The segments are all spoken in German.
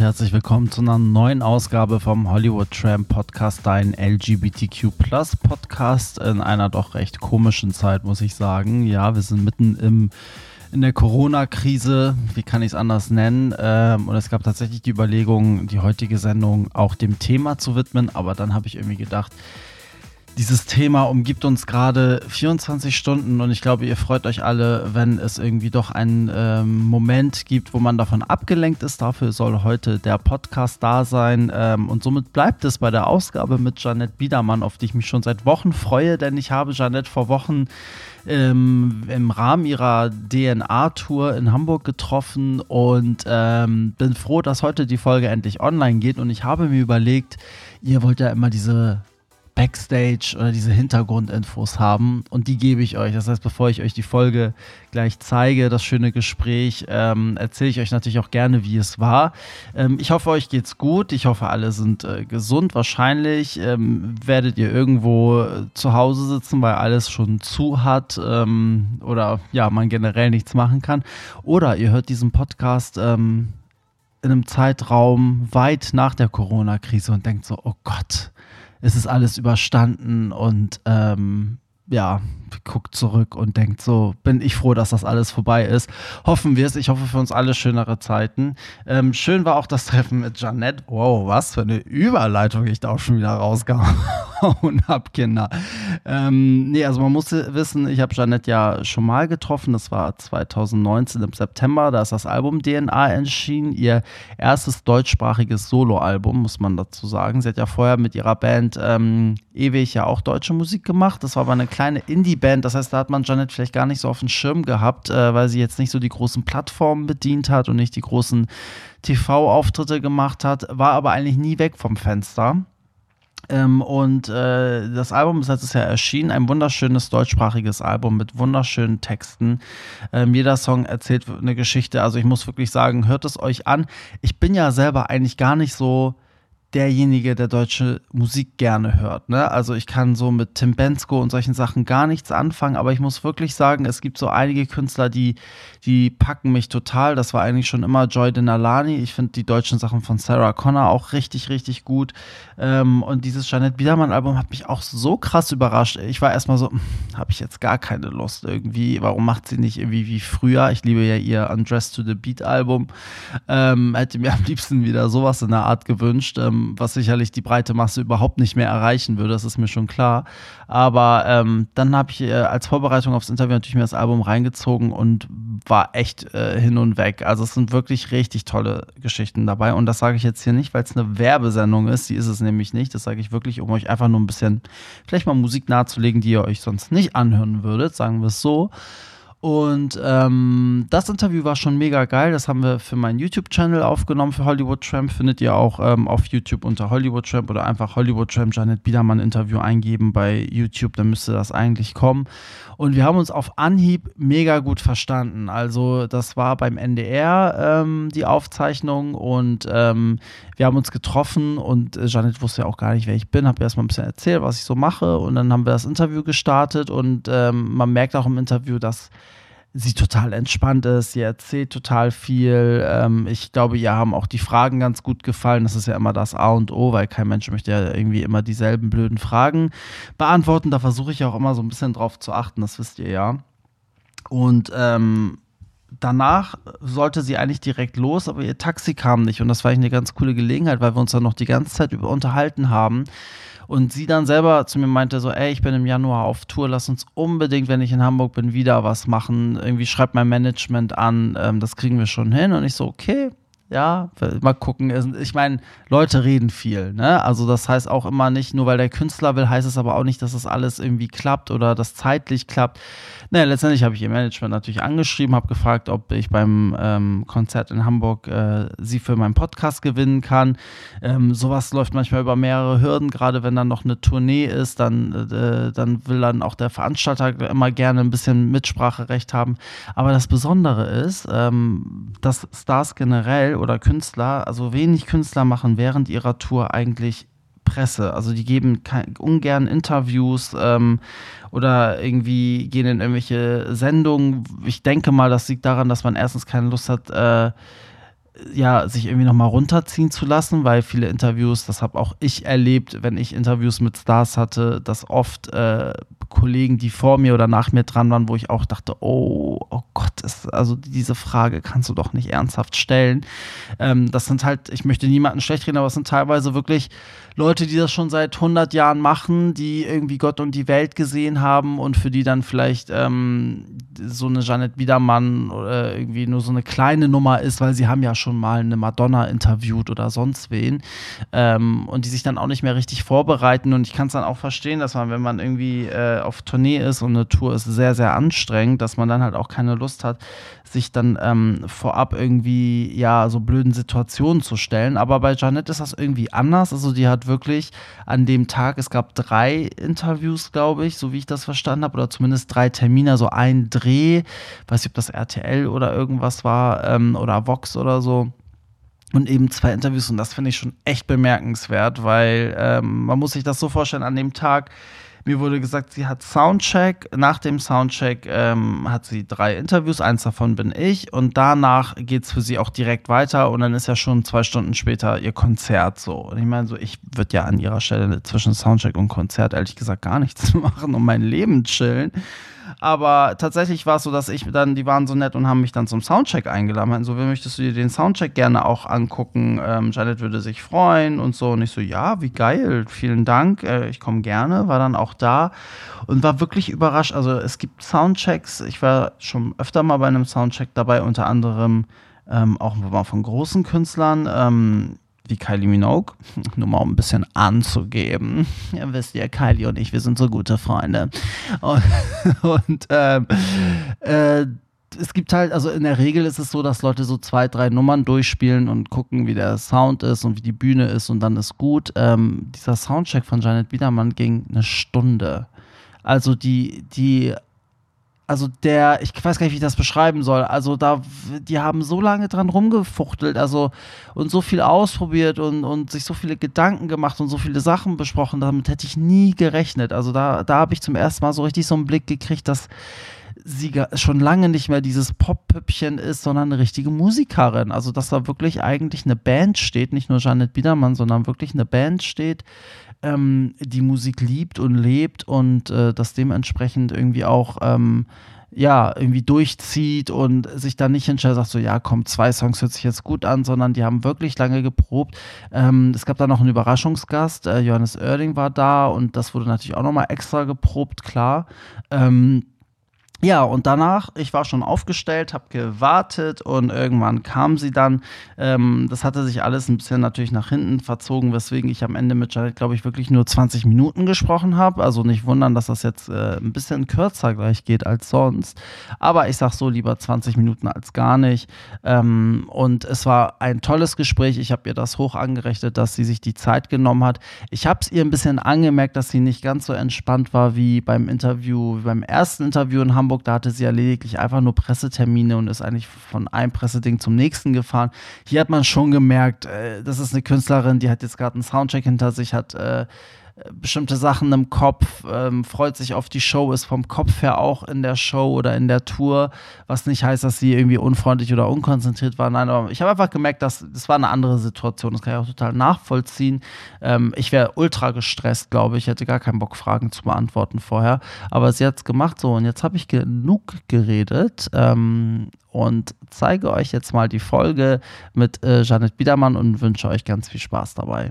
Herzlich willkommen zu einer neuen Ausgabe vom Hollywood Tram Podcast, dein LGBTQ Podcast in einer doch recht komischen Zeit, muss ich sagen. Ja, wir sind mitten im in der Corona-Krise, wie kann ich es anders nennen? Ähm, und es gab tatsächlich die Überlegung, die heutige Sendung auch dem Thema zu widmen, aber dann habe ich irgendwie gedacht, dieses Thema umgibt uns gerade 24 Stunden und ich glaube, ihr freut euch alle, wenn es irgendwie doch einen ähm, Moment gibt, wo man davon abgelenkt ist. Dafür soll heute der Podcast da sein ähm, und somit bleibt es bei der Ausgabe mit Janette Biedermann, auf die ich mich schon seit Wochen freue, denn ich habe Janette vor Wochen ähm, im Rahmen ihrer DNA-Tour in Hamburg getroffen und ähm, bin froh, dass heute die Folge endlich online geht und ich habe mir überlegt, ihr wollt ja immer diese Backstage oder diese Hintergrundinfos haben und die gebe ich euch. Das heißt, bevor ich euch die Folge gleich zeige, das schöne Gespräch, ähm, erzähle ich euch natürlich auch gerne, wie es war. Ähm, ich hoffe, euch geht's gut. Ich hoffe, alle sind äh, gesund. Wahrscheinlich ähm, werdet ihr irgendwo äh, zu Hause sitzen, weil alles schon zu hat ähm, oder ja, man generell nichts machen kann. Oder ihr hört diesen Podcast ähm, in einem Zeitraum weit nach der Corona-Krise und denkt so, oh Gott, es ist alles überstanden und ähm, ja, guckt zurück und denkt so, bin ich froh, dass das alles vorbei ist. Hoffen wir es. Ich hoffe für uns alle schönere Zeiten. Ähm, schön war auch das Treffen mit Janette. Wow, was für eine Überleitung ich da auch schon wieder rausgehauen habe, Kinder. Ähm, nee, also man muss wissen, ich habe Janette ja schon mal getroffen. Das war 2019 im September. Da ist das Album DNA erschienen. Ihr erstes deutschsprachiges Soloalbum, muss man dazu sagen. Sie hat ja vorher mit ihrer Band ähm, ewig ja auch deutsche Musik gemacht. Das war aber eine kleine Indie-Band. Das heißt, da hat man Janet vielleicht gar nicht so auf dem Schirm gehabt, äh, weil sie jetzt nicht so die großen Plattformen bedient hat und nicht die großen TV-Auftritte gemacht hat. War aber eigentlich nie weg vom Fenster. Ähm, und äh, das Album ist letztes Jahr erschienen, ein wunderschönes deutschsprachiges Album mit wunderschönen Texten. Ähm, jeder Song erzählt eine Geschichte. Also ich muss wirklich sagen, hört es euch an. Ich bin ja selber eigentlich gar nicht so derjenige, der deutsche Musik gerne hört. Ne? Also ich kann so mit Tim Bensko und solchen Sachen gar nichts anfangen, aber ich muss wirklich sagen, es gibt so einige Künstler, die, die packen mich total. Das war eigentlich schon immer Joy Denalani. Ich finde die deutschen Sachen von Sarah Connor auch richtig, richtig gut. Ähm, und dieses Janet Biedermann-Album hat mich auch so krass überrascht. Ich war erstmal so, hm, habe ich jetzt gar keine Lust irgendwie. Warum macht sie nicht irgendwie wie früher? Ich liebe ja ihr Undressed to the Beat-Album. Ähm, hätte mir am liebsten wieder sowas in der Art gewünscht. Ähm, was sicherlich die breite Masse überhaupt nicht mehr erreichen würde, das ist mir schon klar. Aber ähm, dann habe ich äh, als Vorbereitung aufs Interview natürlich mir das Album reingezogen und war echt äh, hin und weg. Also es sind wirklich richtig tolle Geschichten dabei und das sage ich jetzt hier nicht, weil es eine Werbesendung ist, die ist es nämlich nicht. Das sage ich wirklich, um euch einfach nur ein bisschen vielleicht mal Musik nahezulegen, die ihr euch sonst nicht anhören würdet, sagen wir es so. Und ähm, das Interview war schon mega geil. Das haben wir für meinen YouTube-Channel aufgenommen für Hollywood Tramp. Findet ihr auch ähm, auf YouTube unter Hollywood Tramp oder einfach Hollywood Tramp Janet Biedermann Interview eingeben bei YouTube. Dann müsste das eigentlich kommen. Und wir haben uns auf Anhieb mega gut verstanden. Also, das war beim NDR ähm, die Aufzeichnung und ähm, wir haben uns getroffen und äh, Janet wusste ja auch gar nicht, wer ich bin. Habe erstmal ein bisschen erzählt, was ich so mache. Und dann haben wir das Interview gestartet und ähm, man merkt auch im Interview, dass sie total entspannt ist, sie erzählt total viel. Ähm, ich glaube, ihr haben auch die Fragen ganz gut gefallen. Das ist ja immer das A und O, weil kein Mensch möchte ja irgendwie immer dieselben blöden Fragen beantworten. Da versuche ich auch immer so ein bisschen drauf zu achten, das wisst ihr ja. Und ähm, danach sollte sie eigentlich direkt los, aber ihr Taxi kam nicht. Und das war eigentlich eine ganz coole Gelegenheit, weil wir uns dann noch die ganze Zeit über unterhalten haben. Und sie dann selber zu mir meinte so, ey, ich bin im Januar auf Tour, lass uns unbedingt, wenn ich in Hamburg bin, wieder was machen. Irgendwie schreibt mein Management an, ähm, das kriegen wir schon hin. Und ich so, okay, ja, mal gucken. Ich meine, Leute reden viel, ne? Also das heißt auch immer nicht, nur weil der Künstler will, heißt es aber auch nicht, dass das alles irgendwie klappt oder das zeitlich klappt. Naja, letztendlich habe ich ihr Management natürlich angeschrieben, habe gefragt, ob ich beim ähm, Konzert in Hamburg äh, sie für meinen Podcast gewinnen kann. Ähm, sowas läuft manchmal über mehrere Hürden, gerade wenn dann noch eine Tournee ist, dann, äh, dann will dann auch der Veranstalter immer gerne ein bisschen Mitspracherecht haben. Aber das Besondere ist, ähm, dass Stars generell oder Künstler, also wenig Künstler machen während ihrer Tour eigentlich Presse. Also die geben ungern Interviews ähm, oder irgendwie gehen in irgendwelche Sendungen. Ich denke mal, das liegt daran, dass man erstens keine Lust hat, äh, ja, sich irgendwie nochmal runterziehen zu lassen, weil viele Interviews, das habe auch ich erlebt, wenn ich Interviews mit Stars hatte, dass oft äh, Kollegen, die vor mir oder nach mir dran waren, wo ich auch dachte, oh, oh Gott, ist, also diese Frage kannst du doch nicht ernsthaft stellen. Ähm, das sind halt, ich möchte niemanden schlecht reden, aber es sind teilweise wirklich Leute, die das schon seit 100 Jahren machen, die irgendwie Gott und die Welt gesehen haben und für die dann vielleicht ähm, so eine Janet Biedermann oder irgendwie nur so eine kleine Nummer ist, weil sie haben ja schon mal eine Madonna interviewt oder sonst wen ähm, und die sich dann auch nicht mehr richtig vorbereiten. Und ich kann es dann auch verstehen, dass man, wenn man irgendwie äh, auf Tournee ist und eine Tour ist sehr, sehr anstrengend, dass man dann halt auch keine Lust hat, sich dann ähm, vorab irgendwie ja so blöden Situationen zu stellen. Aber bei Janet ist das irgendwie anders. Also die hat wirklich an dem Tag, es gab drei Interviews, glaube ich, so wie ich das verstanden habe, oder zumindest drei Termine, so ein Dreh, weiß nicht, ob das RTL oder irgendwas war ähm, oder Vox oder so und eben zwei Interviews und das finde ich schon echt bemerkenswert, weil ähm, man muss sich das so vorstellen, an dem Tag mir wurde gesagt, sie hat Soundcheck. Nach dem Soundcheck ähm, hat sie drei Interviews, eins davon bin ich. Und danach geht es für sie auch direkt weiter. Und dann ist ja schon zwei Stunden später ihr Konzert so. Und ich meine, so, ich würde ja an ihrer Stelle zwischen Soundcheck und Konzert ehrlich gesagt gar nichts machen und mein Leben chillen. Aber tatsächlich war es so, dass ich dann, die waren so nett und haben mich dann zum Soundcheck eingeladen. Meinten so, wie möchtest du dir den Soundcheck gerne auch angucken? Ähm, Janet würde sich freuen und so. Und ich so, ja, wie geil, vielen Dank, äh, ich komme gerne. War dann auch da und war wirklich überrascht. Also es gibt Soundchecks. Ich war schon öfter mal bei einem Soundcheck dabei, unter anderem ähm, auch mal von großen Künstlern. Ähm, wie Kylie Minogue, nur mal um ein bisschen anzugeben. Ja, wisst ihr, Kylie und ich, wir sind so gute Freunde. Und, und ähm, äh, es gibt halt, also in der Regel ist es so, dass Leute so zwei, drei Nummern durchspielen und gucken, wie der Sound ist und wie die Bühne ist und dann ist gut. Ähm, dieser Soundcheck von Janet Biedermann ging eine Stunde. Also die, die also der, ich weiß gar nicht, wie ich das beschreiben soll. Also da, die haben so lange dran rumgefuchtelt, also und so viel ausprobiert und, und sich so viele Gedanken gemacht und so viele Sachen besprochen. Damit hätte ich nie gerechnet. Also da, da habe ich zum ersten Mal so richtig so einen Blick gekriegt, dass sie schon lange nicht mehr dieses Pop-Püppchen ist, sondern eine richtige Musikerin. Also dass da wirklich eigentlich eine Band steht, nicht nur Janet Biedermann, sondern wirklich eine Band steht, ähm, die Musik liebt und lebt und äh, das dementsprechend irgendwie auch ähm, ja, irgendwie durchzieht und sich dann nicht hinstellt, sagt so, ja, komm, zwei Songs hört sich jetzt gut an, sondern die haben wirklich lange geprobt. Ähm, es gab da noch einen Überraschungsgast, äh, Johannes Oerding war da und das wurde natürlich auch nochmal extra geprobt, klar. Ähm, ja, und danach, ich war schon aufgestellt, habe gewartet und irgendwann kam sie dann. Ähm, das hatte sich alles ein bisschen natürlich nach hinten verzogen, weswegen ich am Ende mit Janet, glaube ich, wirklich nur 20 Minuten gesprochen habe. Also nicht wundern, dass das jetzt äh, ein bisschen kürzer gleich geht als sonst. Aber ich sag so lieber 20 Minuten als gar nicht. Ähm, und es war ein tolles Gespräch. Ich habe ihr das hoch angerechnet, dass sie sich die Zeit genommen hat. Ich habe es ihr ein bisschen angemerkt, dass sie nicht ganz so entspannt war wie beim Interview, wie beim ersten Interview in Hamburg Hamburg, da hatte sie ja lediglich einfach nur Pressetermine und ist eigentlich von einem Presseding zum nächsten gefahren. Hier hat man schon gemerkt, äh, das ist eine Künstlerin, die hat jetzt gerade einen Soundcheck hinter sich, hat äh, bestimmte Sachen im Kopf, ähm, freut sich auf die Show, ist vom Kopf her auch in der Show oder in der Tour, was nicht heißt, dass sie irgendwie unfreundlich oder unkonzentriert war. Nein, aber ich habe einfach gemerkt, dass das war eine andere Situation. Das kann ich auch total nachvollziehen. Ähm, ich wäre ultra gestresst, glaube ich. Ich hätte gar keinen Bock, Fragen zu beantworten vorher. Aber sie hat es gemacht so und jetzt habe ich genug geredet ähm, und zeige euch jetzt mal die Folge mit äh, Janet Biedermann und wünsche euch ganz viel Spaß dabei.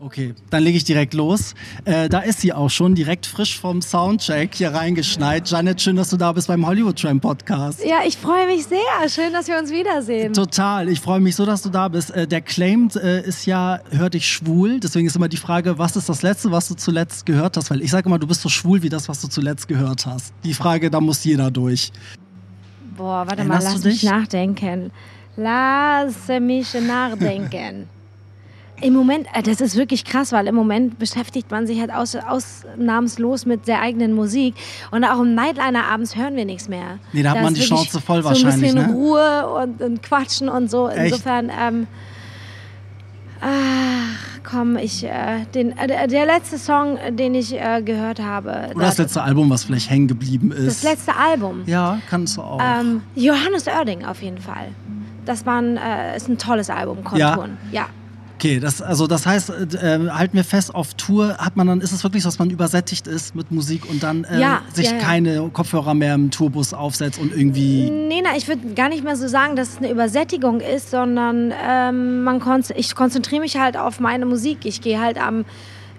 Okay, dann lege ich direkt los. Äh, da ist sie auch schon, direkt frisch vom Soundcheck hier reingeschneit. Janet, schön, dass du da bist beim Hollywood Tram Podcast. Ja, ich freue mich sehr. Schön, dass wir uns wiedersehen. Total, ich freue mich so, dass du da bist. Äh, der Claimed äh, ist ja, hört dich schwul. Deswegen ist immer die Frage, was ist das Letzte, was du zuletzt gehört hast? Weil ich sage immer, du bist so schwul wie das, was du zuletzt gehört hast. Die Frage, da muss jeder durch. Boah, warte Erinnerst mal, lass mich nachdenken. Lass mich nachdenken. Im Moment, äh, das ist wirklich krass, weil im Moment beschäftigt man sich halt aus, ausnahmslos mit der eigenen Musik. Und auch im Nightliner abends hören wir nichts mehr. Nee, da hat man die Schnauze voll so wahrscheinlich. So ein bisschen ne? Ruhe und, und, Quatschen und so. Insofern, ähm, ach, komm, ich, äh, den, äh, der letzte Song, den ich äh, gehört habe. Oder das letzte Album, was vielleicht hängen geblieben ist. Das letzte Album. Ja, kannst du auch. Ähm, Johannes Oerding auf jeden Fall. Das war ein, äh, ist ein tolles Album, Konturen. ja. ja. Okay, das, also das heißt, äh, halten wir fest, auf Tour hat man dann, ist es wirklich so, dass man übersättigt ist mit Musik und dann äh, ja, sich ja, ja. keine Kopfhörer mehr im Tourbus aufsetzt und irgendwie. Nee, na, ich würde gar nicht mehr so sagen, dass es eine Übersättigung ist, sondern ähm, man kon ich konzentriere mich halt auf meine Musik. Ich gehe halt am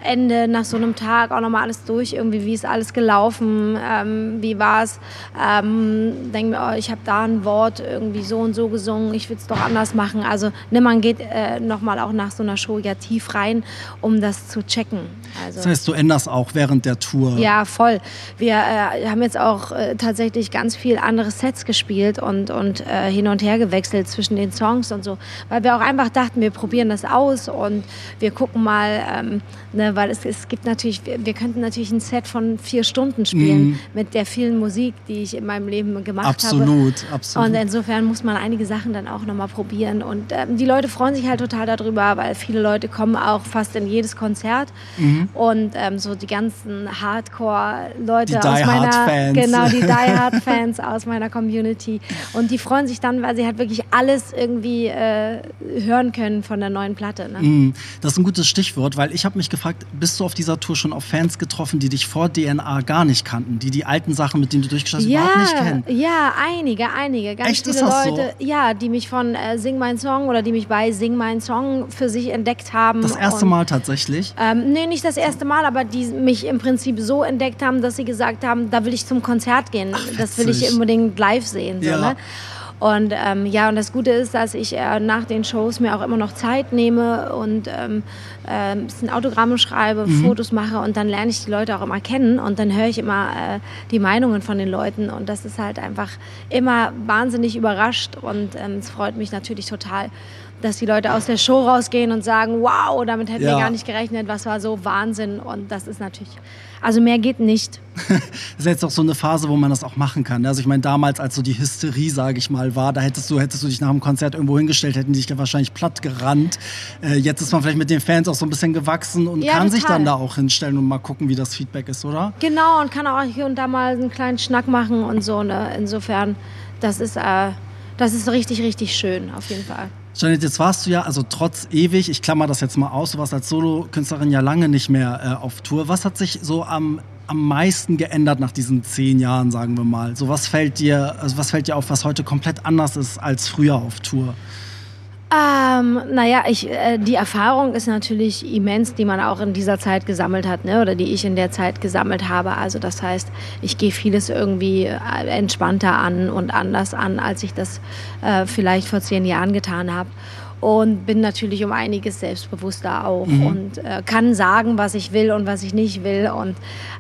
Ende nach so einem Tag auch nochmal alles durch, irgendwie, wie ist alles gelaufen, ähm, wie war es. Ähm, denke mir, oh, ich habe da ein Wort irgendwie so und so gesungen, ich will es doch anders machen. Also ne, man geht äh, nochmal auch nach so einer Show ja tief rein, um das zu checken. Also, das heißt, du änderst auch während der Tour? Ja, voll. Wir äh, haben jetzt auch äh, tatsächlich ganz viel andere Sets gespielt und, und äh, hin und her gewechselt zwischen den Songs und so, weil wir auch einfach dachten, wir probieren das aus und wir gucken mal, ähm, ne, weil es, es gibt natürlich, wir, könnten natürlich ein Set von vier Stunden spielen mm. mit der vielen Musik, die ich in meinem Leben gemacht absolut, habe. Absolut, absolut. Und insofern muss man einige Sachen dann auch nochmal probieren. Und ähm, die Leute freuen sich halt total darüber, weil viele Leute kommen auch fast in jedes Konzert. Mhm. Und ähm, so die ganzen Hardcore-Leute aus meiner Fans. genau die Die Hard Fans aus meiner Community. Und die freuen sich dann, weil sie halt wirklich alles irgendwie äh, hören können von der neuen Platte. Ne? Mhm. Das ist ein gutes Stichwort, weil ich habe mich gefragt, bist du auf dieser Tour schon auf Fans getroffen, die dich vor DNA gar nicht kannten, die die alten Sachen, mit denen du durchgeschaut hast, ja, überhaupt nicht kennen? Ja, einige, einige. Ganz Echt, viele Leute, so? ja, die mich von äh, Sing Mein Song oder die mich bei Sing Mein Song für sich entdeckt haben. Das erste und, Mal tatsächlich? Ähm, nee, nicht das erste Mal, aber die mich im Prinzip so entdeckt haben, dass sie gesagt haben, da will ich zum Konzert gehen. Ach, das will ich unbedingt live sehen. So, ja. ne? Und ähm, ja, und das Gute ist, dass ich äh, nach den Shows mir auch immer noch Zeit nehme und ähm, äh, ein bisschen Autogramme schreibe, mhm. Fotos mache und dann lerne ich die Leute auch immer kennen und dann höre ich immer äh, die Meinungen von den Leuten und das ist halt einfach immer wahnsinnig überrascht und ähm, es freut mich natürlich total dass die Leute aus der Show rausgehen und sagen, wow, damit hätten ja. wir gar nicht gerechnet, was war so Wahnsinn. Und das ist natürlich, also mehr geht nicht. das ist jetzt auch so eine Phase, wo man das auch machen kann. Also ich meine, damals, als so die Hysterie, sage ich mal, war, da hättest du, hättest du dich nach dem Konzert irgendwo hingestellt, hätten die dich ja wahrscheinlich platt gerannt. Äh, jetzt ist man vielleicht mit den Fans auch so ein bisschen gewachsen und ja, kann total. sich dann da auch hinstellen und mal gucken, wie das Feedback ist, oder? Genau, und kann auch hier und da mal einen kleinen Schnack machen und so. Ne? Insofern, das ist, äh, das ist richtig, richtig schön, auf jeden Fall. Janet, jetzt warst du ja, also trotz ewig, ich klammer das jetzt mal aus, du warst als Solo-Künstlerin ja lange nicht mehr äh, auf Tour. Was hat sich so am, am meisten geändert nach diesen zehn Jahren, sagen wir mal? So was fällt dir, also was fällt dir auf, was heute komplett anders ist als früher auf Tour? Ähm, naja, ich, äh, die Erfahrung ist natürlich immens, die man auch in dieser Zeit gesammelt hat, ne? oder die ich in der Zeit gesammelt habe. Also das heißt, ich gehe vieles irgendwie äh, entspannter an und anders an, als ich das äh, vielleicht vor zehn Jahren getan habe und bin natürlich um einiges selbstbewusster auch mhm. und äh, kann sagen, was ich will und was ich nicht will und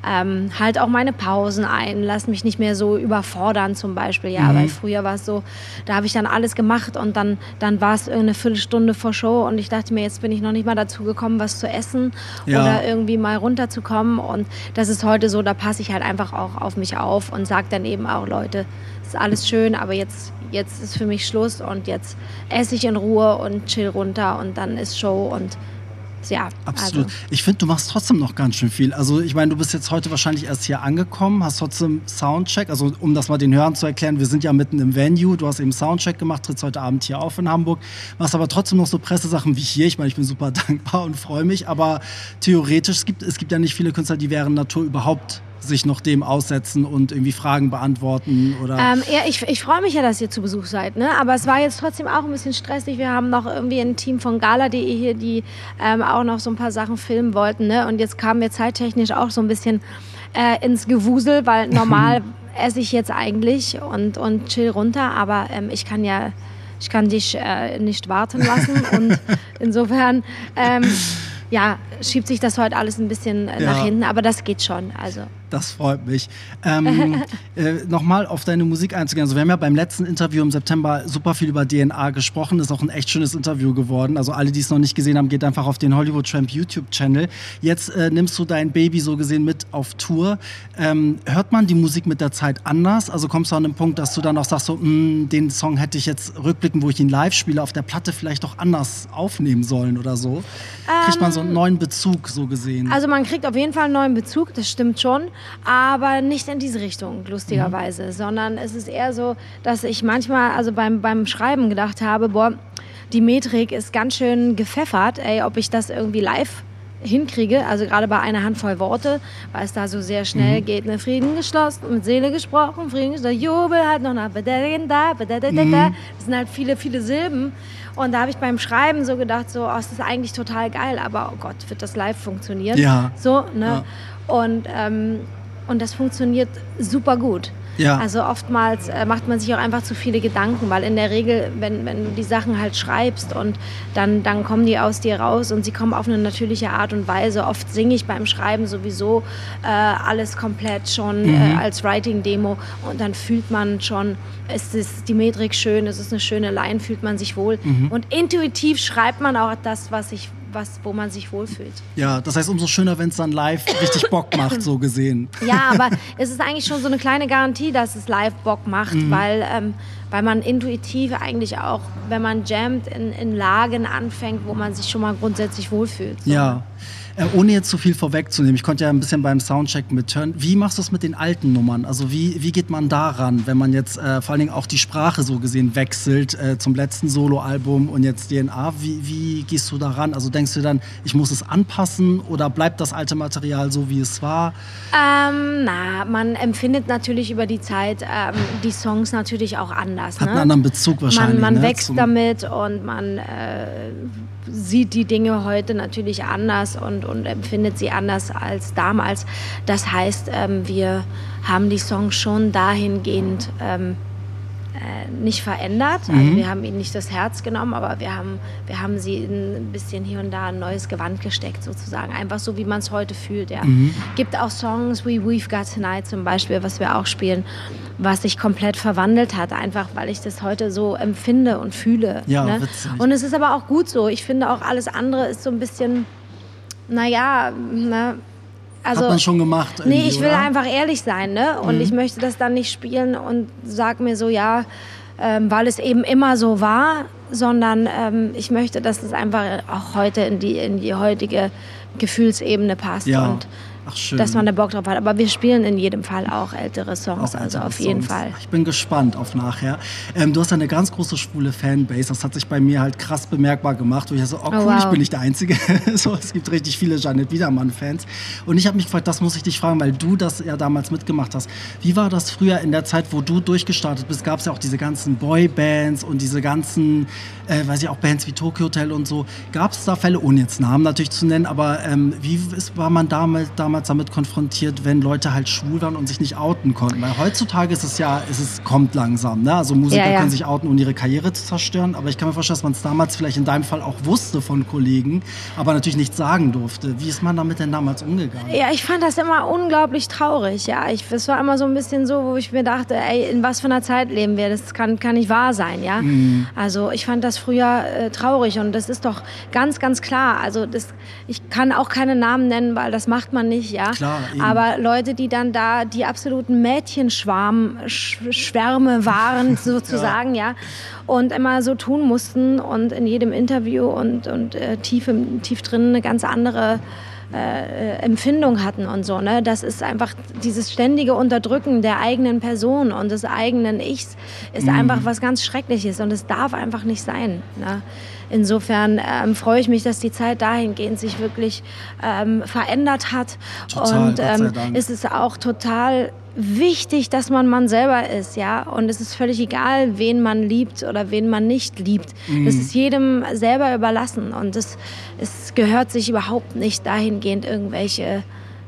ähm, halt auch meine Pausen ein, lass mich nicht mehr so überfordern zum Beispiel, ja, mhm. weil früher war es so, da habe ich dann alles gemacht und dann, dann war es eine Viertelstunde vor Show und ich dachte mir, jetzt bin ich noch nicht mal dazu gekommen, was zu essen ja. oder irgendwie mal runterzukommen und das ist heute so, da passe ich halt einfach auch auf mich auf und sage dann eben auch, Leute, ist alles schön, aber jetzt jetzt ist für mich Schluss und jetzt esse ich in Ruhe und chill runter und dann ist Show und ja. Absolut. Also. Ich finde, du machst trotzdem noch ganz schön viel. Also ich meine, du bist jetzt heute wahrscheinlich erst hier angekommen, hast trotzdem Soundcheck. Also um das mal den Hörern zu erklären, wir sind ja mitten im Venue. Du hast eben Soundcheck gemacht, trittst heute Abend hier auf in Hamburg. Machst aber trotzdem noch so Pressesachen wie hier. Ich meine, ich bin super dankbar und freue mich. Aber theoretisch, es gibt, es gibt ja nicht viele Künstler, die während Natur überhaupt sich noch dem aussetzen und irgendwie Fragen beantworten? Oder? Ähm, ja, ich, ich freue mich ja, dass ihr zu Besuch seid. Ne? Aber es war jetzt trotzdem auch ein bisschen stressig. Wir haben noch irgendwie ein Team von Gala.de hier, die ähm, auch noch so ein paar Sachen filmen wollten. Ne? Und jetzt kamen wir zeittechnisch auch so ein bisschen äh, ins Gewusel, weil normal esse ich jetzt eigentlich und, und chill runter. Aber ähm, ich kann ja ich kann dich äh, nicht warten lassen. Und insofern ähm, ja, schiebt sich das heute alles ein bisschen äh, nach hinten, aber das geht schon. Also. Das freut mich. Ähm, äh, Nochmal auf deine Musik einzugehen. Also wir haben ja beim letzten Interview im September super viel über DNA gesprochen. Das ist auch ein echt schönes Interview geworden. Also alle, die es noch nicht gesehen haben, geht einfach auf den Hollywood Tramp YouTube-Channel. Jetzt äh, nimmst du dein Baby so gesehen mit auf Tour. Ähm, hört man die Musik mit der Zeit anders? Also kommst du an den Punkt, dass du dann auch sagst, so, hm, den Song hätte ich jetzt rückblickend, wo ich ihn live spiele, auf der Platte vielleicht auch anders aufnehmen sollen oder so? Kriegt man so einen ähm, neuen Bezug so gesehen? Also man kriegt auf jeden Fall einen neuen Bezug, das stimmt schon aber nicht in diese Richtung, lustigerweise, mhm. sondern es ist eher so, dass ich manchmal, also beim, beim Schreiben gedacht habe, boah, die Metrik ist ganz schön gepfeffert, ey, ob ich das irgendwie live hinkriege, also gerade bei einer Handvoll Worte, weil es da so sehr schnell mhm. geht, ne, Frieden geschlossen, mit Seele gesprochen, Frieden geschlossen, Jubel halt noch nach, mhm. das sind halt viele, viele Silben und da habe ich beim Schreiben so gedacht, so, oh, das ist eigentlich total geil, aber oh Gott, wird das live funktionieren? Ja. So, ne? Ja. Und ähm, und das funktioniert super gut. Ja. Also oftmals äh, macht man sich auch einfach zu viele Gedanken, weil in der Regel, wenn, wenn du die Sachen halt schreibst und dann, dann kommen die aus dir raus und sie kommen auf eine natürliche Art und Weise. Oft singe ich beim Schreiben sowieso äh, alles komplett schon äh, mhm. äh, als Writing-Demo und dann fühlt man schon, es ist die Metrik schön, es ist eine schöne Line, fühlt man sich wohl. Mhm. Und intuitiv schreibt man auch das, was ich was, wo man sich wohlfühlt. Ja, das heißt, umso schöner, wenn es dann live richtig Bock macht, so gesehen. Ja, aber es ist eigentlich schon so eine kleine Garantie, dass es live Bock macht, mhm. weil, ähm, weil man intuitiv eigentlich auch, wenn man jammt, in, in Lagen anfängt, wo man sich schon mal grundsätzlich wohlfühlt. So. Ja. Äh, ohne jetzt zu viel vorwegzunehmen, ich konnte ja ein bisschen beim Soundcheck mithören. Wie machst du es mit den alten Nummern? Also wie, wie geht man daran, wenn man jetzt äh, vor allen Dingen auch die Sprache so gesehen wechselt äh, zum letzten Soloalbum und jetzt DNA? Wie, wie gehst du daran? Also denkst du dann, ich muss es anpassen oder bleibt das alte Material so, wie es war? Ähm, na, man empfindet natürlich über die Zeit ähm, die Songs natürlich auch anders. Hat ne? einen anderen Bezug wahrscheinlich. Man, man ne? wächst damit und man äh, sieht die Dinge heute natürlich anders und, und empfindet sie anders als damals. Das heißt, ähm, wir haben die Songs schon dahingehend ähm, äh, nicht verändert. Also mhm. wir haben ihnen nicht das Herz genommen, aber wir haben, wir haben sie ein bisschen hier und da ein neues Gewand gesteckt, sozusagen. Einfach so, wie man es heute fühlt. Ja. Mhm. Gibt auch Songs wie We've Got Tonight zum Beispiel, was wir auch spielen, was sich komplett verwandelt hat, einfach weil ich das heute so empfinde und fühle. Ja, ne? Und es ist aber auch gut so. Ich finde auch alles andere ist so ein bisschen, naja, ne? Also, Hat man schon gemacht. Nee, ich will oder? einfach ehrlich sein, ne? Und mhm. ich möchte das dann nicht spielen und sag mir so, ja, ähm, weil es eben immer so war, sondern ähm, ich möchte, dass es einfach auch heute in die, in die heutige Gefühlsebene passt. Ja. Und Ach, schön. dass man da Bock drauf hat. Aber wir spielen in jedem Fall auch ältere Songs, auch also auf jeden Songs. Fall. Ich bin gespannt auf nachher. Ähm, du hast eine ganz große schwule Fanbase. Das hat sich bei mir halt krass bemerkbar gemacht, wo ich so, oh, oh cool, oh, wow. ich bin nicht der Einzige. so, es gibt richtig viele Janet Wiedermann-Fans. Und ich habe mich gefragt, das muss ich dich fragen, weil du das ja damals mitgemacht hast. Wie war das früher in der Zeit, wo du durchgestartet bist? Gab es ja auch diese ganzen Boybands und diese ganzen, äh, weiß ich auch, Bands wie Tokyo Hotel und so. Gab es da Fälle, ohne jetzt Namen natürlich zu nennen, aber ähm, wie ist, war man damals, damals damals damit konfrontiert, wenn Leute halt schwul waren und sich nicht outen konnten. Weil heutzutage ist es ja, es ist, kommt langsam. Ne? Also Musiker ja, ja. können sich outen, um ihre Karriere zu zerstören. Aber ich kann mir vorstellen, dass man es damals vielleicht in deinem Fall auch wusste von Kollegen, aber natürlich nicht sagen durfte. Wie ist man damit denn damals umgegangen? Ja, ich fand das immer unglaublich traurig. Ja, ich, es war immer so ein bisschen so, wo ich mir dachte, ey, in was für einer Zeit leben wir? Das kann, kann nicht wahr sein. Ja, mhm. also ich fand das früher äh, traurig und das ist doch ganz, ganz klar. Also das, ich kann auch keine Namen nennen, weil das macht man nicht nicht, ja. Klar, Aber Leute, die dann da die absoluten Mädchenschwärme waren, sozusagen, ja. ja. Und immer so tun mussten und in jedem Interview und, und äh, tief, im, tief drin eine ganz andere äh, Empfindung hatten und so. Ne? Das ist einfach dieses ständige Unterdrücken der eigenen Person und des eigenen Ichs ist Mhm. einfach was ganz Schreckliches und es darf einfach nicht sein. Ne? Insofern ähm, freue ich mich, dass die Zeit dahingehend sich wirklich ähm, verändert hat. Total, und ähm, Dank. es ist auch total wichtig, dass man man selber ist, ja. Und es ist völlig egal, wen man liebt oder wen man nicht liebt. Mhm. Das ist jedem selber überlassen und es, es gehört sich überhaupt nicht dahingehend irgendwelche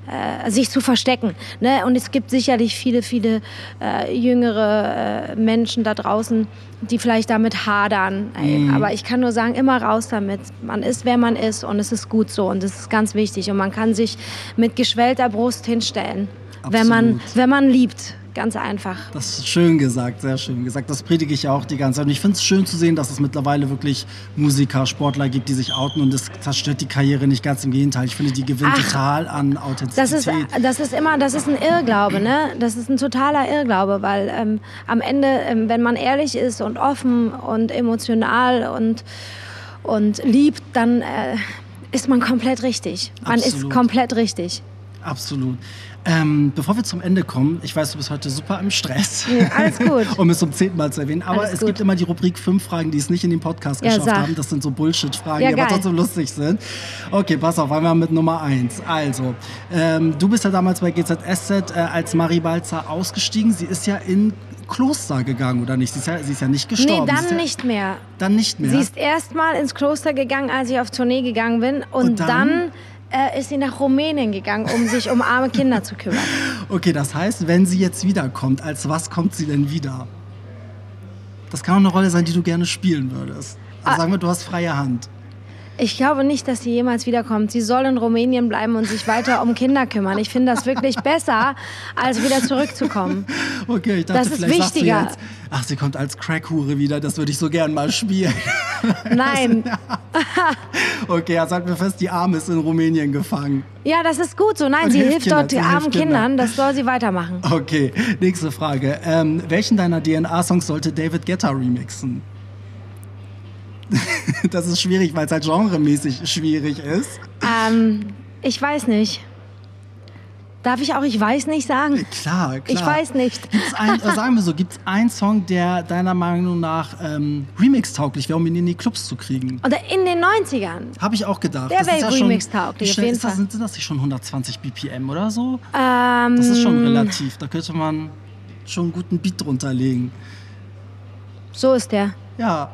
äh, sich zu verstecken. Ne? Und es gibt sicherlich viele, viele äh, jüngere äh, Menschen da draußen, die vielleicht damit hadern. Ey, Aber ich kann nur sagen, immer raus damit. Man ist, wer man ist und es ist gut so und es ist ganz wichtig. Und man kann sich mit geschwellter Brust hinstellen, wenn man, wenn man liebt. Ganz einfach. Das ist schön gesagt, sehr schön gesagt. Das predige ich ja auch die ganze Zeit. Und ich finde es schön zu sehen, dass es mittlerweile wirklich Musiker, Sportler gibt, die sich outen und das zerstört die Karriere nicht ganz im Gegenteil. Ich finde, die gewinnt Ach, total an Das Authentizität. ist, das ist immer, das ist ein Irrglaube, ne? Das ist ein totaler Irrglaube, weil ähm, am Ende, ähm, wenn man ehrlich ist und offen und emotional und, und liebt, dann äh, ist man komplett richtig. Man ist Absolut. komplett richtig. Absolut. Ähm, bevor wir zum Ende kommen, ich weiß, du bist heute super im Stress. Ja, alles gut. um es zum zehnten Mal zu erwähnen. Aber Alles es gut. gibt immer die Rubrik fünf Fragen, die es nicht in den Podcast Ja, geschafft sag. haben. Das sind so Bullshit-Fragen, Ja, die aber trotzdem lustig sind. Okay, pass auf, einmal mit Nummer eins. Also, ähm, du bist ja damals bei GZSZ äh, als Marie Balzer ausgestiegen. Sie ist ja in Kloster gegangen, oder nicht? Sie ist ja, sie ist ja nicht Nee, gestorben. Ist dann ja, nicht mehr. Dann nicht mehr. Sie ist erst mal ins Kloster gegangen, als ich auf Tournee gegangen bin. Und, Und dann? dann, äh, ist sie nach Rumänien gegangen, um sich um arme Kinder zu kümmern. Okay, das heißt, wenn sie jetzt wiederkommt, als was kommt sie denn wieder? Das kann auch eine Rolle sein, die du gerne spielen würdest. Also Ah. sagen wir, du hast freie Hand. Ich glaube nicht, dass sie jemals wiederkommt. Sie soll in Rumänien bleiben und sich weiter um Kinder kümmern. Ich finde das wirklich besser, als wieder zurückzukommen. Okay, ich dachte, Das ist wichtiger. jetzt, ach, sie kommt als Crackhure wieder, das würde ich so gern mal spielen. Nein. Okay, jetzt halten wir fest, die Arme ist in Rumänien gefangen. Ja, das ist gut so. Nein, Und sie hilft Kindern, dort sie armen Kindern. Kindern. Das soll sie weitermachen. Okay, nächste Frage. Ähm, welchen deiner DNA-Songs sollte David Guetta remixen? das ist schwierig, weil es halt genremäßig schwierig ist. Ähm, ich weiß nicht. Darf ich auch ich weiß nicht sagen? Klar, klar. Ich weiß nicht. Gibt's ein, äh, sagen wir so, gibt es einen Song, der deiner Meinung nach ähm, remix-tauglich wäre, um ihn in die Clubs zu kriegen? Oder in den 90ern. Habe ich auch gedacht. Der Das wäre ja remix-tauglich, auf jeden ist das, Fall. Sind, sind das nicht schon 120 BPM oder so? Ähm, Das ist schon relativ. Da könnte man schon einen guten Beat drunter legen. So ist der. Ja,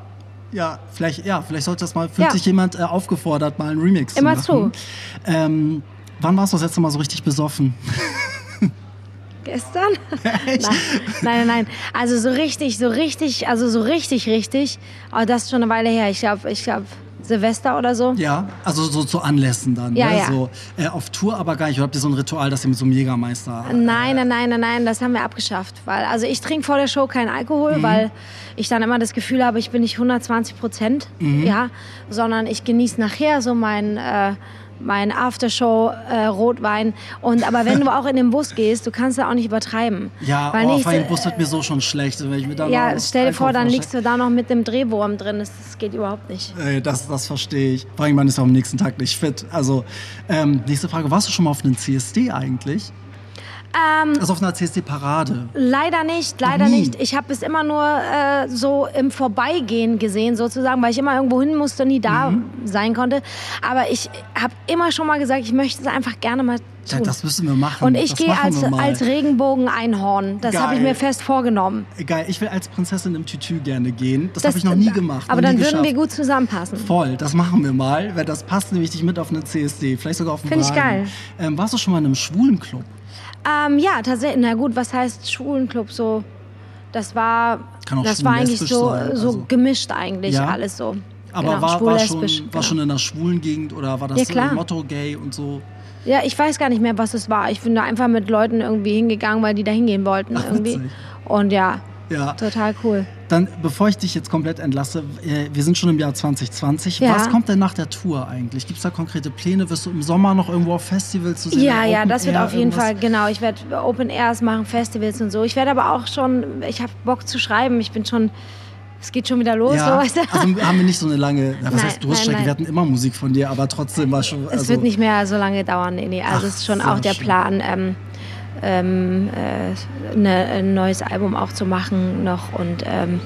ja, vielleicht, ja, vielleicht sollte das mal, fühlt Ja. sich jemand äh, aufgefordert, mal einen Remix Immer zu machen. Ähm, wann warst du das letzte Mal so richtig besoffen? Gestern? Nein, nein, nein. Also so richtig, so richtig, also so richtig, richtig. Oh, das ist schon eine Weile her. Ich glaube, ich glaube Silvester oder so. Ja, also so zu Anlässen dann. Ja, ne? ja. So, äh, auf Tour aber gar nicht. Oder habt ihr so ein Ritual, dass ihr mit so einem Jägermeister. Nein, nein, nein, nein, nein, das haben wir abgeschafft. Weil, also ich trinke vor der Show keinen Alkohol, Mhm. weil ich dann immer das Gefühl habe, ich bin nicht 120 Prozent, Mhm. ja, sondern ich genieße nachher so mein, äh, mein Aftershow-Rotwein. und aber wenn du auch in den Bus gehst, du kannst da auch nicht übertreiben. Ja, weil oh, nicht, vor allem äh, Bus wird mir so schon schlecht. Wenn ich mir dann Ja, noch stell dir vor, dann liegst du da noch mit dem Drehwurm drin. Das, das geht überhaupt nicht. Ey, das, das verstehe ich. Vor allem, man ist auch am nächsten Tag nicht fit. Also, ähm, nächste Frage. Warst du schon mal auf einem CSD eigentlich? Ähm, Also auf einer CSD-Parade? Leider nicht, leider nie? nicht. Ich habe es immer nur äh, so im Vorbeigehen gesehen, sozusagen, weil ich immer irgendwo hin musste und nie da Mhm. sein konnte. Aber ich habe immer schon mal gesagt, ich möchte es einfach gerne mal Ja, das müssen wir machen. und ich gehe als, wir als Regenbogen-Einhorn. Das habe ich mir fest vorgenommen. Geil, ich will als Prinzessin im Tütü gerne gehen. Das, Das- habe ich noch nie gemacht. Aber dann würden wir geschafft. gut zusammenpassen. Voll, das machen wir mal, weil das passt nämlich dich mit auf eine CSD, vielleicht sogar auf einen Find ich geil. Ähm, warst du schon mal in einem schwulen Club? Ähm, ja, tatsächlich. Na gut, was heißt Schwulenclub so? Das war, das war eigentlich so, sein, so also. gemischt eigentlich Ja? alles so. Aber genau, war, war, schon, war genau. schon in einer schwulen Gegend oder war das Ja, so ein Motto gay und so? Ja, ich weiß gar nicht mehr, was es war. Ich bin da einfach mit Leuten irgendwie hingegangen, weil die da hingehen wollten Ach, irgendwie. witzig. Und ja, Ja. total cool. Dann, bevor ich dich jetzt komplett entlasse, äh, wir sind schon im Jahr 2020. Ja. Was kommt denn nach der Tour eigentlich? Gibt es da konkrete Pläne? Wirst du im Sommer noch irgendwo auf Festivals zu sehen? Ja, ja, Open das wird Air, auf jeden irgendwas? Fall, genau. Ich werde Open Airs machen, Festivals und so. Ich werde aber auch schon, ich habe Bock zu schreiben. Ich bin schon es geht schon wieder los. Ja, So, weißt du? also haben wir nicht so eine lange, was Nein, heißt Durststrecke? nein, nein. Wir hatten immer Musik von dir, aber trotzdem war schon. es Also, wird nicht mehr so lange dauern. Nee, nee. Also Ach, es ist schon auch der schön. Plan, ähm, ähm, äh, ne, ein neues Album auch zu machen noch und ähm,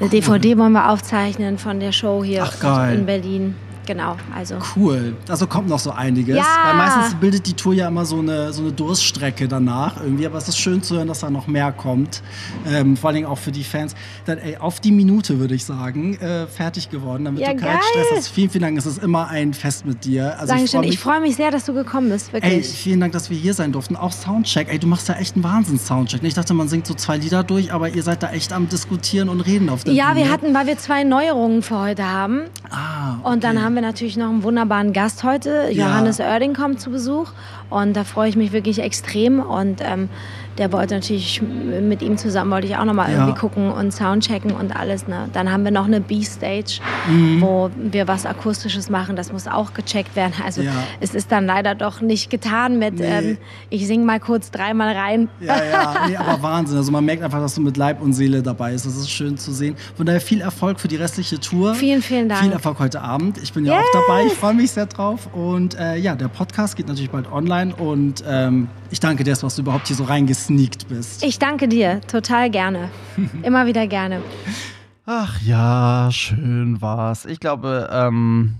eine DVD wollen wir aufzeichnen von der Show hier Ach, in Berlin. Genau, also Cool. Also kommt noch so einiges. Ja. Weil meistens bildet die Tour ja immer so eine, so eine Durststrecke danach irgendwie. Aber es ist schön zu hören, dass da noch mehr kommt. Ähm, vor allen Dingen auch für die Fans. Dann, ey, auf die Minute, würde ich sagen, äh, fertig geworden, damit Ja, du keinen. Stress hast. Vielen, vielen Dank. Es ist immer ein Fest mit dir. Also Dankeschön. freu Ich mich- freue mich sehr, dass du gekommen bist, Ey, wirklich. vielen Dank, dass wir hier sein durften. Auch Soundcheck. Ey, du machst ja echt einen Wahnsinns-Soundcheck. Ich dachte, man singt so zwei Lieder durch, aber ihr seid da echt am Diskutieren und Reden auf der ja, Bühne. wir hatten, weil wir zwei Neuerungen für heute haben. Ah, Und dann okay. Haben wir natürlich noch einen wunderbaren Gast heute. Ja. Johannes Oerding kommt zu Besuch. Und da freue ich mich wirklich extrem. Und ähm, der wollte natürlich mit ihm zusammen, wollte ich auch nochmal Ja. irgendwie gucken und Soundchecken und alles. Ne? Dann haben wir noch eine B-Stage, Mhm. wo wir was Akustisches machen. Das muss auch gecheckt werden. Also Ja. es ist dann leider doch nicht getan mit, Nee. ähm, ich singe mal kurz dreimal rein. Ja, ja, nee, aber Wahnsinn. Also man merkt einfach, dass du mit Leib und Seele dabei bist. Das ist schön zu sehen. Von daher viel Erfolg für die restliche Tour. Vielen, vielen Dank. Viel Erfolg heute Abend. Ich bin ja auch dabei. Ich freue mich sehr drauf. Und äh, ja, der Podcast geht natürlich bald online. Und ähm, ich danke dir, dass du überhaupt hier so reingesneakt bist. Ich danke dir, total gerne. Immer wieder gerne. Ach ja, schön war's. Ich glaube, ähm,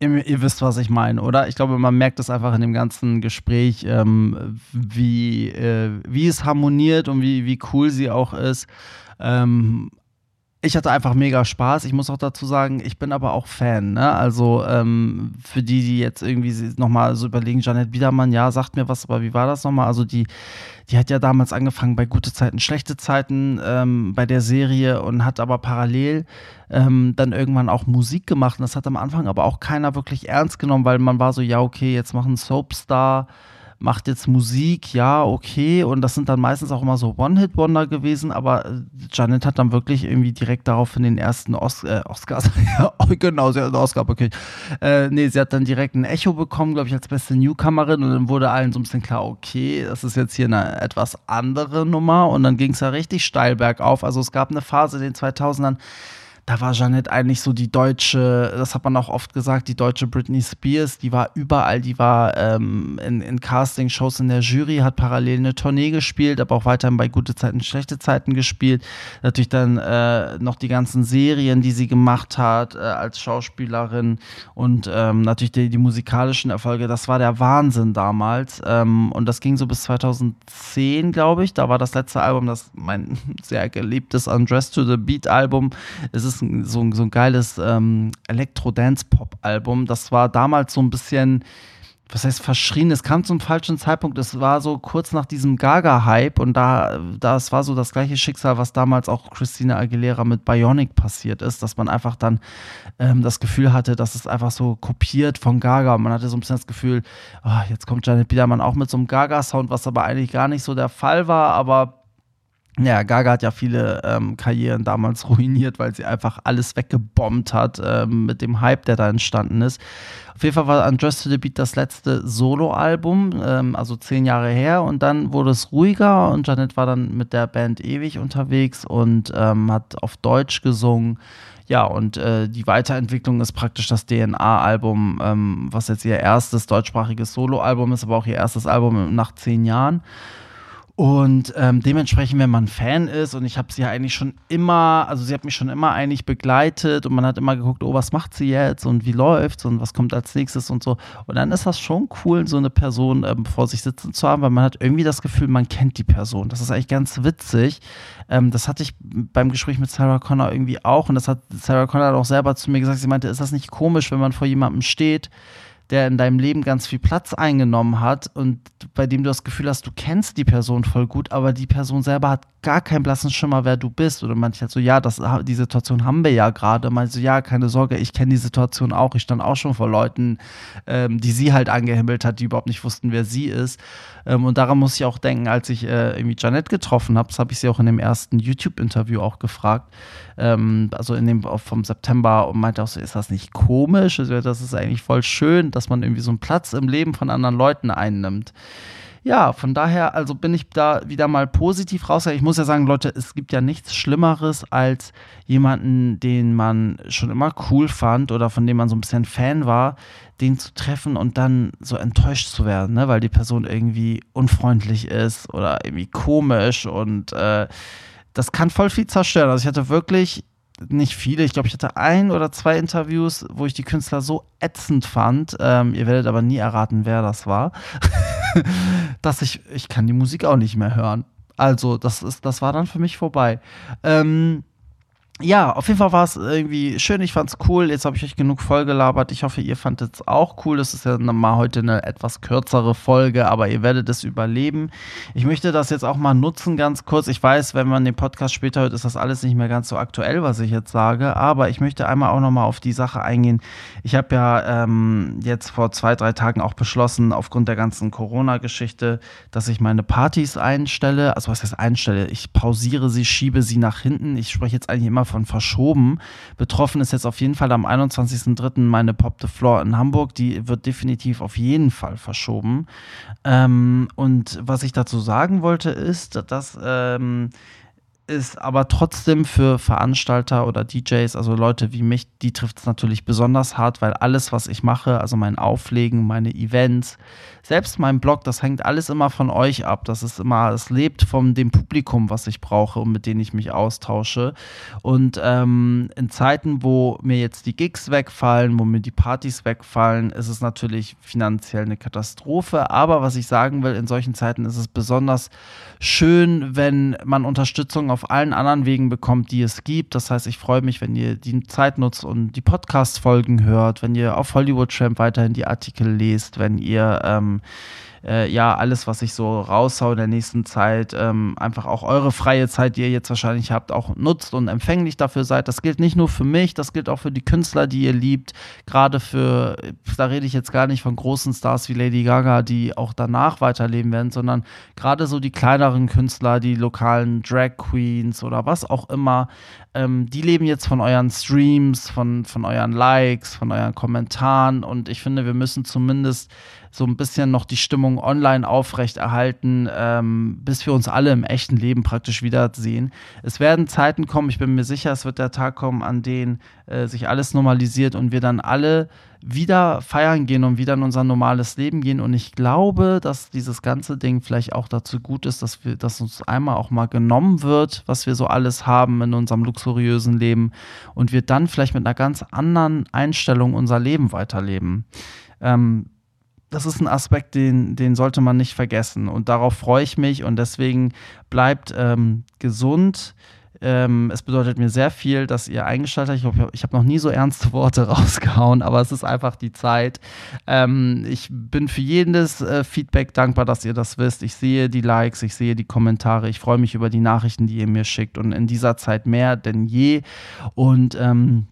ihr, ihr wisst, was ich meine, oder? Ich glaube, man merkt es einfach in dem ganzen Gespräch, ähm, wie, äh, wie es harmoniert und wie, wie cool sie auch ist. Ähm, ich hatte einfach mega Spaß. Ich muss auch dazu sagen, ich bin aber auch Fan. Ne? Also ähm, für die, die jetzt irgendwie nochmal so überlegen, Janet Biedermann, ja, sagt mir was, aber wie war das nochmal? Also die, die hat ja damals angefangen bei gute Zeiten, schlechte Zeiten ähm, bei der Serie und hat aber parallel ähm, dann irgendwann auch Musik gemacht. Und das hat am Anfang aber auch keiner wirklich ernst genommen, weil man war so, ja, okay, jetzt machen Soapstar macht jetzt Musik, ja, okay. Und das sind dann meistens auch immer so One-Hit-Wonder gewesen, aber äh, Janet hat dann wirklich irgendwie direkt daraufhin den ersten Os äh, Oscars, ja, genau, sie hat einen Oscar bekommen. Äh, nee, sie hat dann direkt ein Echo bekommen, glaube ich, als beste Newcomerin und dann wurde allen so ein bisschen klar, okay, das ist jetzt hier eine etwas andere Nummer und dann ging es ja richtig steil bergauf. Also es gab eine Phase in den 2000ern, da war Jeanette eigentlich so die deutsche, das hat man auch oft gesagt, die deutsche Britney Spears, die war überall, die war ähm, in, in Casting-Shows in der Jury, hat parallel eine Tournee gespielt, aber auch weiterhin bei gute Zeiten, schlechte Zeiten gespielt. Natürlich dann äh, noch die ganzen Serien, die sie gemacht hat äh, als Schauspielerin und ähm, natürlich die, die musikalischen Erfolge, das war der Wahnsinn damals. Ähm, und das ging so bis 2010, glaube ich. Da war das letzte Album, das mein sehr geliebtes Undressed to the Beat Album. Es ist ein, so, ein- so ein geiles ähm, Elektro-Dance-Pop-Album. Das war damals so ein bisschen, was heißt verschrien, es kam zum falschen Zeitpunkt. Es war so kurz nach diesem Gaga-Hype und da, das war so das gleiche Schicksal, was damals auch Christina Aguilera mit Bionic passiert ist, dass man einfach dann ähm, das Gefühl hatte, dass es einfach so kopiert von Gaga. Und man hatte so ein bisschen das Gefühl, ah, jetzt kommt Janet Biedermann auch mit so einem Gaga-Sound, was aber eigentlich gar nicht so der Fall war, aber ja, Gaga hat ja viele ähm, Karrieren damals ruiniert, weil sie einfach alles weggebombt hat ähm, mit dem Hype, der da entstanden ist. Auf jeden Fall war Undressed to the Beat das letzte Solo-Album, ähm, also zehn Jahre her. Und dann wurde es ruhiger und Janet war dann mit der Band ewig unterwegs und ähm, hat auf Deutsch gesungen. Ja, und äh, die Weiterentwicklung ist praktisch das DNA-Album, ähm, was jetzt ihr erstes deutschsprachiges Solo-Album ist, aber auch ihr erstes Album nach zehn Jahren. Und ähm, dementsprechend, wenn man Fan ist, und ich habe sie ja eigentlich schon immer, also sie hat mich schon immer eigentlich begleitet und man hat immer geguckt, oh, was macht sie jetzt und wie läuft's und was kommt als nächstes und so. Und dann ist das schon cool, so eine Person ähm, vor sich sitzen zu haben, weil man hat irgendwie das Gefühl, man kennt die Person. Das ist eigentlich ganz witzig. Ähm, das hatte ich beim Gespräch mit Sarah Connor irgendwie auch und das hat Sarah Connor auch selber zu mir gesagt. Sie meinte, ist das nicht komisch, wenn man vor jemandem steht, der in deinem Leben ganz viel Platz eingenommen hat und bei dem du das Gefühl hast, du kennst die Person voll gut, aber die Person selber hat gar keinen blassen Schimmer, wer du bist. Oder manche halt so, ja, das, die Situation haben wir ja gerade. Meinte so, ja, keine Sorge, ich kenne die Situation auch. Ich stand auch schon vor Leuten, ähm, die sie halt angehimmelt hat, die überhaupt nicht wussten, wer sie ist. Ähm, und daran muss ich auch denken, als ich äh, irgendwie Janet getroffen habe, das habe ich sie auch in dem ersten YouTube-Interview auch gefragt, ähm, also in dem vom September und meinte auch so, ist das nicht komisch? Also, das ist eigentlich voll schön, dass man irgendwie so einen Platz im Leben von anderen Leuten einnimmt. ja, von daher, also bin ich da wieder mal positiv raus. Ich muss ja sagen, Leute, es gibt ja nichts Schlimmeres als jemanden, den man schon immer cool fand oder von dem man so ein bisschen Fan war, den zu treffen und dann so enttäuscht zu werden, ne? weil die Person irgendwie unfreundlich ist oder irgendwie komisch und äh, das kann voll viel zerstören. Also ich hatte wirklich nicht viele, ich glaube, ich hatte ein oder zwei Interviews, wo ich die Künstler so ätzend fand. Ähm, ihr werdet aber nie erraten, wer das war. dass ich, ich kann die Musik auch nicht mehr hören. Also, das ist, das war dann für mich vorbei. Ähm, ja, auf jeden Fall war es irgendwie schön. Ich fand es cool. Jetzt habe ich euch genug vollgelabert. Ich hoffe, ihr fandet es auch cool. Das ist ja mal heute eine etwas kürzere Folge, aber ihr werdet es überleben. Ich möchte das jetzt auch mal nutzen, ganz kurz. Ich weiß, wenn man den Podcast später hört, ist das alles nicht mehr ganz so aktuell, was ich jetzt sage. Aber ich möchte einmal auch noch mal auf die Sache eingehen. Ich habe ja ähm, jetzt vor zwei, drei Tagen auch beschlossen, aufgrund der ganzen Corona-Geschichte, dass ich meine Partys einstelle. Also was heißt einstelle? Ich pausiere sie, schiebe sie nach hinten. Ich spreche jetzt eigentlich immer von verschoben. Betroffen ist jetzt auf jeden Fall am 21.03. meine Pop the Floor in Hamburg. Die wird definitiv auf jeden Fall verschoben. Ähm, und was ich dazu sagen wollte, ist, dass ähm, ist aber trotzdem für Veranstalter oder DJs, also Leute wie mich, die trifft es natürlich besonders hart, weil alles, was ich mache, also mein Auflegen, meine Events, selbst mein Blog, das hängt alles immer von euch ab. Das ist immer, es lebt von dem Publikum, was ich brauche und mit denen ich mich austausche. Und ähm, in Zeiten, wo mir jetzt die Gigs wegfallen, wo mir die Partys wegfallen, ist es natürlich finanziell eine Katastrophe. Aber was ich sagen will, in solchen Zeiten ist es besonders schön, wenn man Unterstützung auf allen anderen Wegen bekommt, die es gibt. Das heißt, ich freue mich, wenn ihr die Zeit nutzt und die Podcast-Folgen hört, wenn ihr auf Hollywood Tramp weiterhin die Artikel lest, wenn ihr ähm, äh, ja, alles, was ich so raushau in der nächsten Zeit, ähm, einfach auch eure freie Zeit, die ihr jetzt wahrscheinlich habt, auch nutzt und empfänglich dafür seid. Das gilt nicht nur für mich, das gilt auch für die Künstler, die ihr liebt. Gerade für, da rede ich jetzt gar nicht von großen Stars wie Lady Gaga, die auch danach weiterleben werden, sondern gerade so die kleineren Künstler, die lokalen Drag Queens oder was auch immer, ähm, die leben jetzt von euren Streams, von, von euren Likes, von euren Kommentaren und ich finde, wir müssen zumindest so ein bisschen noch die Stimmung online aufrechterhalten, ähm, bis wir uns alle im echten Leben praktisch wiedersehen. Es werden Zeiten kommen, ich bin mir sicher, es wird der Tag kommen, an dem äh, sich alles normalisiert und wir dann alle wieder feiern gehen und wieder in unser normales Leben gehen. Und ich glaube, dass dieses ganze Ding vielleicht auch dazu gut ist, dass wir, dass uns einmal auch mal genommen wird, was wir so alles haben in unserem luxuriösen Leben und wir dann vielleicht mit einer ganz anderen Einstellung unser Leben weiterleben. Ähm, das ist ein Aspekt, den, den sollte man nicht vergessen. Und darauf freue ich mich und deswegen bleibt ähm, gesund. Ähm, es bedeutet mir sehr viel, dass ihr eingeschaltet habt. Ich, ich habe noch nie so ernste Worte rausgehauen, aber es ist einfach die Zeit. Ähm, ich bin für jedes äh, Feedback dankbar, dass ihr das wisst. Ich sehe die Likes, ich sehe die Kommentare. Ich freue mich über die Nachrichten, die ihr mir schickt. Und in dieser Zeit mehr denn je. Und ähm,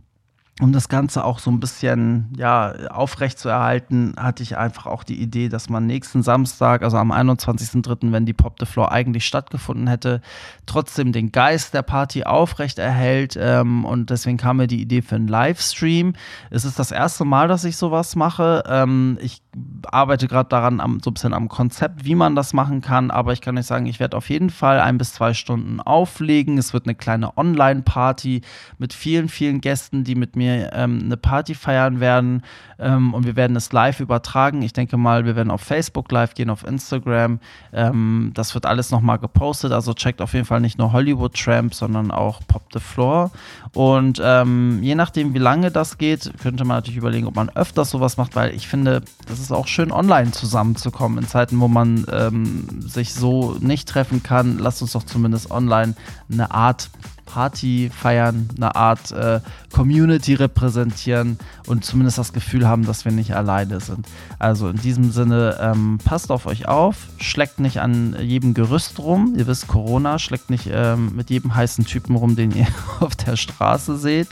um das Ganze auch so ein bisschen ja, aufrecht zu erhalten, hatte ich einfach auch die Idee, dass man nächsten Samstag, also am 21.03., wenn die Pop the Floor eigentlich stattgefunden hätte, trotzdem den Geist der Party aufrecht erhält. Ähm, und deswegen kam mir die Idee für einen Livestream. Es ist das erste Mal, dass ich sowas mache. Ähm, ich arbeite gerade daran, am, so ein bisschen am Konzept, wie man das machen kann. Aber ich kann euch sagen, ich werde auf jeden Fall ein bis zwei Stunden auflegen. Es wird eine kleine Online-Party mit vielen, vielen Gästen, die mit mir ähm, eine Party feiern werden ähm, und wir werden es live übertragen. Ich denke mal, wir werden auf Facebook live gehen, auf Instagram. Ähm, das wird alles nochmal gepostet. Also checkt auf jeden Fall nicht nur Hollywood Tramp, sondern auch Pop the Floor. Und ähm, je nachdem, wie lange das geht, könnte man natürlich überlegen, ob man öfters sowas macht, weil ich finde, das ist auch schön, online zusammenzukommen in Zeiten, wo man ähm, sich so nicht treffen kann. Lasst uns doch zumindest online eine Art Party feiern, eine Art äh, Community repräsentieren und zumindest das Gefühl haben, dass wir nicht alleine sind. Also in diesem Sinne, ähm, passt auf euch auf, schleckt nicht an jedem Gerüst rum. Ihr wisst, Corona schleckt nicht ähm, mit jedem heißen Typen rum, den ihr auf der Straße seht.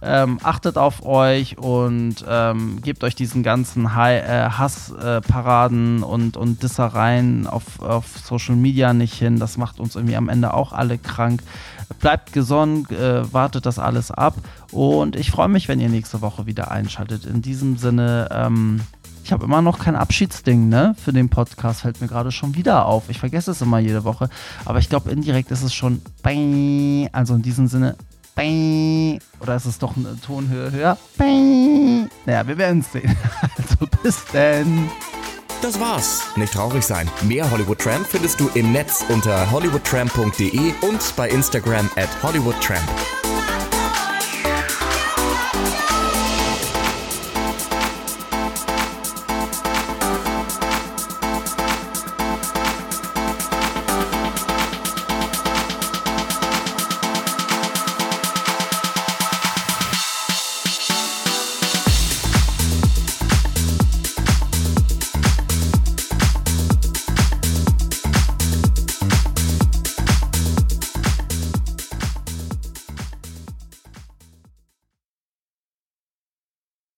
Ähm, achtet auf euch und ähm, gebt euch diesen ganzen äh, Hassparaden äh, und, und Dissereien auf, auf Social Media nicht hin. Das macht uns irgendwie am Ende auch alle krank. Bleibt gesund, äh, wartet das alles ab und ich freue mich, wenn ihr nächste Woche wieder einschaltet. In diesem Sinne, ähm, Ich habe immer noch kein Abschiedsding, ne? Für den Podcast fällt mir gerade schon wieder auf. Ich vergesse es immer jede Woche. Aber ich glaube, indirekt ist es schon. Also in diesem Sinne. Oder ist es doch eine Tonhöhe höher? Naja, wir werden es sehen. Also bis denn. Das war's. Nicht traurig sein. Mehr Hollywood Tramp findest du im Netz unter hollywoodtramp.de und bei Instagram at hollywoodtramp.